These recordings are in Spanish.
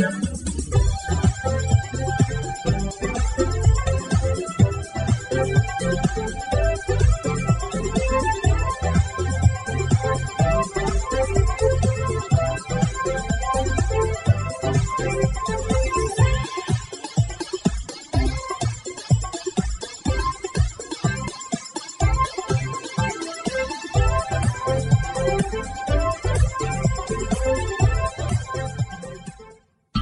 Yeah.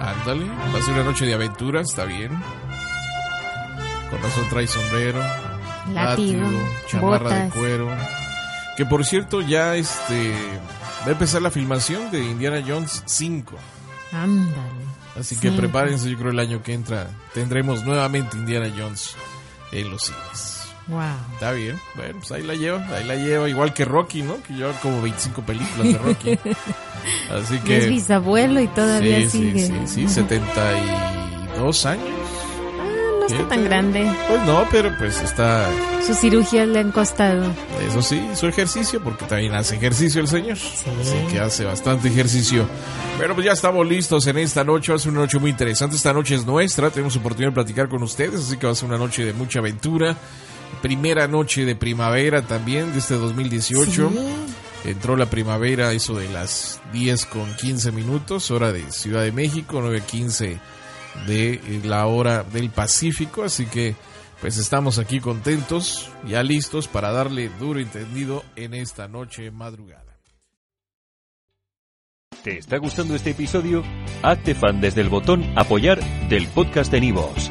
Ándale, va a ser una noche de aventura, está bien. Con razón trae sombrero, látigo, chamarra de cuero. Que por cierto, ya este va a empezar la filmación de Indiana Jones 5. Ándale. Así que prepárense, yo creo el año que entra tendremos nuevamente Indiana Jones en los cines. Wow. Está bien. Bueno, pues ahí la lleva, ahí la lleva. Igual que Rocky, ¿no? Que lleva como 25 películas de Rocky. Así que. es bisabuelo y todavía sí, sigue. Sí, sí, sí, 72 años. Ah, no está tan grande. Pues no, pero pues está. Sus cirugías le han costado. Eso sí, su ejercicio, porque también hace ejercicio el señor. Sí. Así que hace bastante ejercicio. Bueno, pues ya estamos listos en esta noche. Va a ser una noche muy interesante. Esta noche es nuestra. Tenemos oportunidad de platicar con ustedes. Así que va a ser una noche de mucha aventura primera noche de primavera también de este 2018. Sí. Entró la primavera, eso de las 10 con 15 minutos, hora de Ciudad de México, 9.15 de la hora del Pacífico. Así que, pues estamos aquí contentos, ya listos para darle duro entendido en esta noche madrugada. ¿Te está gustando este episodio? Hazte fan desde el botón Apoyar del podcast de Nivos.